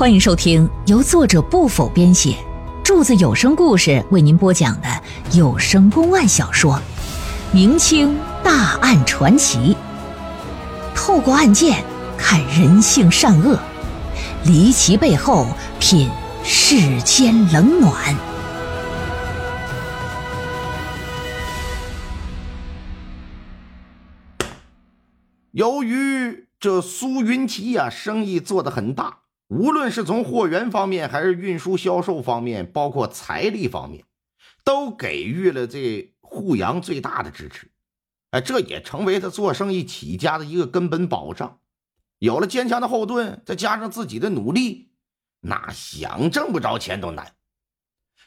欢迎收听由作者不否编写，柱子有声故事为您播讲的有声公案小说《明清大案传奇》，透过案件看人性善恶，离奇背后品世间冷暖。由于这苏云奇呀，生意做得很大。无论是从货源方面，还是运输销售方面，包括财力方面，都给予了这沪阳最大的支持。哎，这也成为他做生意起家的一个根本保障。有了坚强的后盾，再加上自己的努力，那想挣不着钱都难。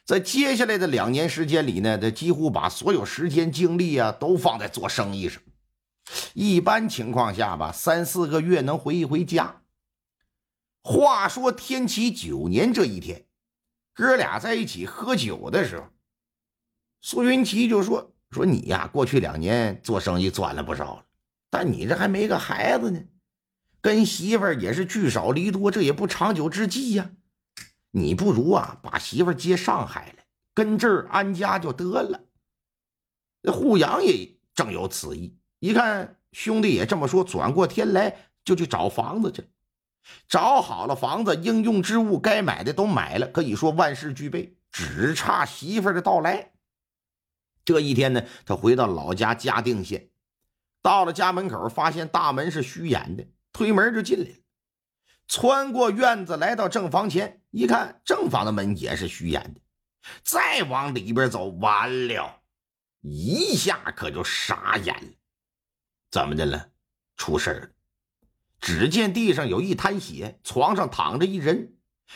在接下来的两年时间里呢，他几乎把所有时间精力啊都放在做生意上。一般情况下吧，三四个月能回一回家。话说天启九年这一天，哥俩在一起喝酒的时候，苏云奇就说：“说你呀，过去两年做生意赚了不少了，但你这还没个孩子呢，跟媳妇也是聚少离多，这也不长久之计呀。你不如啊，把媳妇接上海来，跟这儿安家就得了。”那扈阳也正有此意，一看兄弟也这么说，转过天来就去找房子去了。找好了房子，应用之物该买的都买了，可以说万事俱备，只差媳妇的到来。这一天呢，他回到老家嘉定县，到了家门口，发现大门是虚掩的，推门就进来了。穿过院子，来到正房前，一看正房的门也是虚掩的，再往里边走，完了，一下可就傻眼了。怎么的了？出事了！只见地上有一滩血，床上躺着一人，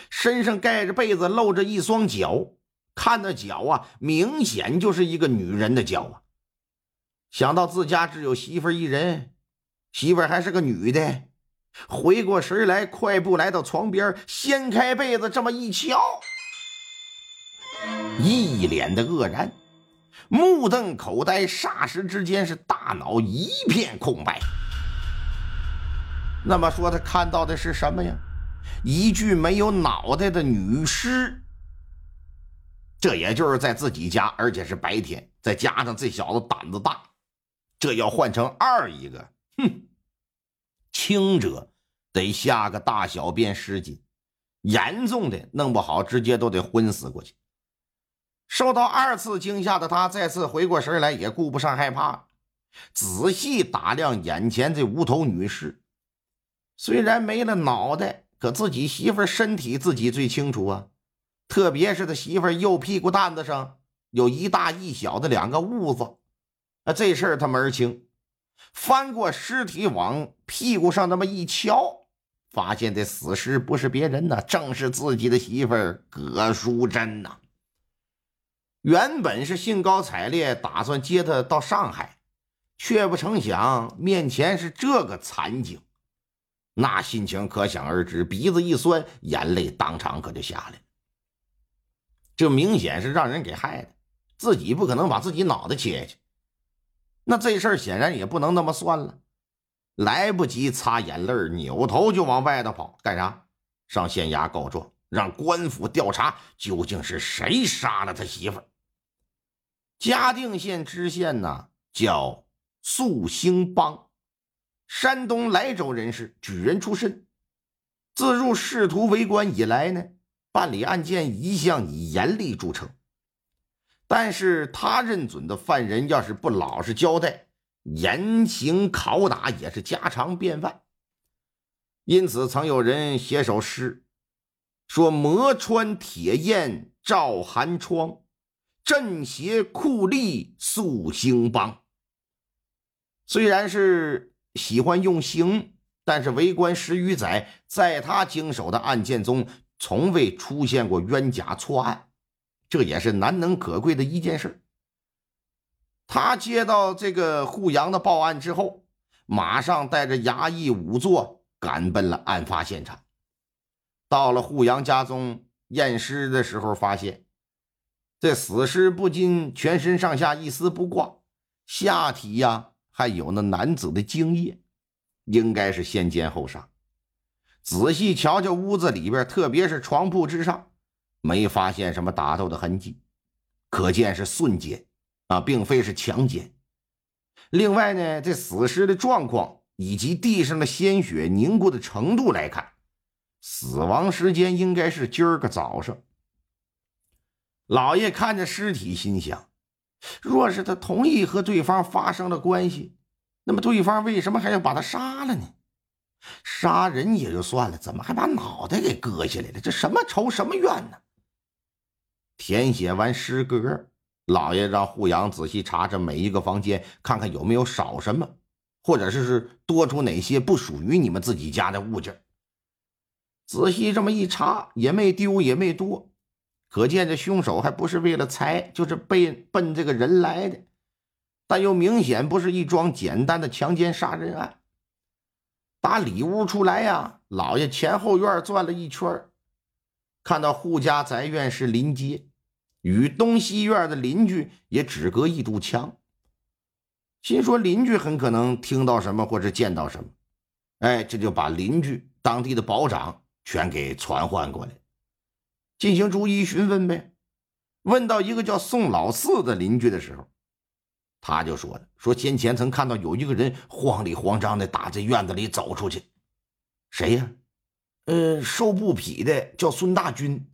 身上盖着被子，露着一双脚。看那脚啊，明显就是一个女人的脚啊。想到自家只有媳妇一人，媳妇还是个女的，回过神来，快步来到床边，掀开被子，这么一瞧，一脸的愕然，目瞪口呆，霎时之间是大脑一片空白。那么说，他看到的是什么呀？一具没有脑袋的女尸。这也就是在自己家，而且是白天，再加上这小子胆子大，这要换成二一个，哼，轻者得下个大小便失禁，严重的弄不好直接都得昏死过去。受到二次惊吓的他，再次回过神来，也顾不上害怕，仔细打量眼前这无头女尸。虽然没了脑袋，可自己媳妇身体自己最清楚啊。特别是他媳妇右屁股蛋子上有一大一小的两个痦子，啊，这事儿他门儿清。翻过尸体往屁股上那么一瞧，发现这死尸不是别人呐，正是自己的媳妇葛淑珍呐。原本是兴高采烈打算接她到上海，却不成想面前是这个惨景。那心情可想而知，鼻子一酸，眼泪当场可就下来了。这明显是让人给害的，自己不可能把自己脑袋切下去。那这事儿显然也不能那么算了。来不及擦眼泪扭头就往外头跑，干啥？上县衙告状，让官府调查究竟是谁杀了他媳妇儿。嘉定县知县呢，叫素兴邦。山东莱州人士，举人出身。自入仕途为官以来呢，办理案件一向以严厉著称。但是他认准的犯人要是不老实交代，严刑拷打也是家常便饭。因此，曾有人写首诗，说：“磨穿铁砚照寒窗，镇邪酷吏肃兴邦。”虽然是。喜欢用刑，但是为官十余载，在他经手的案件中，从未出现过冤假错案，这也是难能可贵的一件事。他接到这个扈阳的报案之后，马上带着衙役仵作赶奔了案发现场。到了扈阳家中验尸的时候，发现这死尸不仅全身上下一丝不挂，下体呀。还有那男子的精液，应该是先奸后杀。仔细瞧瞧屋子里边，特别是床铺之上，没发现什么打斗的痕迹，可见是瞬间啊，并非是强奸。另外呢，这死尸的状况以及地上的鲜血凝固的程度来看，死亡时间应该是今儿个早上。老爷看着尸体，心想：若是他同意和对方发生了关系，那么对方为什么还要把他杀了呢？杀人也就算了，怎么还把脑袋给割下来了？这什么仇什么怨呢？填写完诗歌，老爷让护养仔细查查每一个房间，看看有没有少什么，或者是是多出哪些不属于你们自己家的物件。仔细这么一查，也没丢，也没多，可见这凶手还不是为了财，就是被奔这个人来的。但又明显不是一桩简单的强奸杀人案。打里屋出来呀，老爷前后院转了一圈，看到户家宅院是临街，与东西院的邻居也只隔一堵墙。心说邻居很可能听到什么或者见到什么，哎，这就把邻居当地的保长全给传唤过来，进行逐一询问呗。问到一个叫宋老四的邻居的时候。他就说了：“说先前曾看到有一个人慌里慌张的打这院子里走出去，谁呀？呃，瘦布匹的叫孙大军，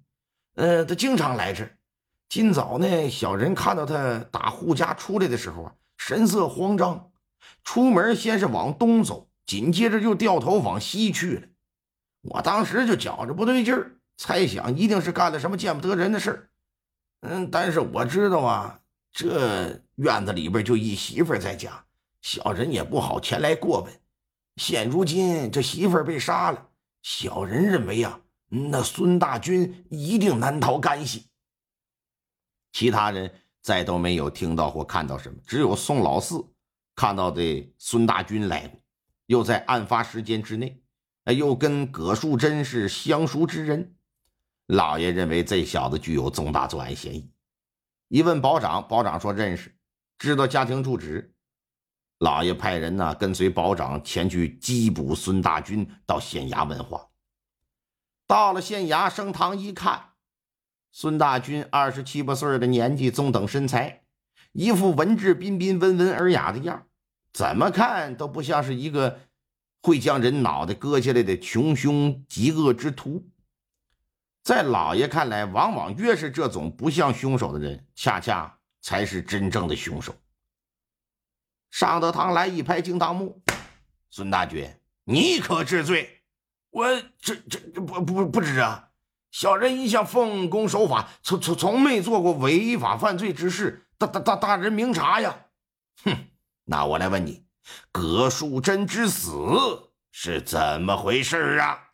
呃，他经常来这。今早呢，小人看到他打户家出来的时候啊，神色慌张，出门先是往东走，紧接着就掉头往西去了。我当时就觉着不对劲儿，猜想一定是干了什么见不得人的事儿。嗯，但是我知道啊。”这院子里边就一媳妇在家，小人也不好前来过问。现如今这媳妇被杀了，小人认为啊，那孙大军一定难逃干系。其他人再都没有听到或看到什么，只有宋老四看到的孙大军来过，又在案发时间之内，哎，又跟葛树珍是相熟之人。老爷认为这小子具有重大作案嫌疑。一问保长，保长说认识，知道家庭住址。老爷派人呢跟随保长前去缉捕孙大军，到县衙问话。到了县衙升堂一看，孙大军二十七八岁的年纪，中等身材，一副文质彬彬、温文尔雅的样怎么看都不像是一个会将人脑袋割下来的穷凶极恶之徒。在老爷看来，往往越是这种不像凶手的人，恰恰才是真正的凶手。上德堂来一拍惊堂木：“孙大军，你可知罪？”“我这这不不不知啊！小人一向奉公守法，从从从没做过违法犯罪之事。大大大大人明察呀！”“哼，那我来问你，葛树贞之死是怎么回事啊？”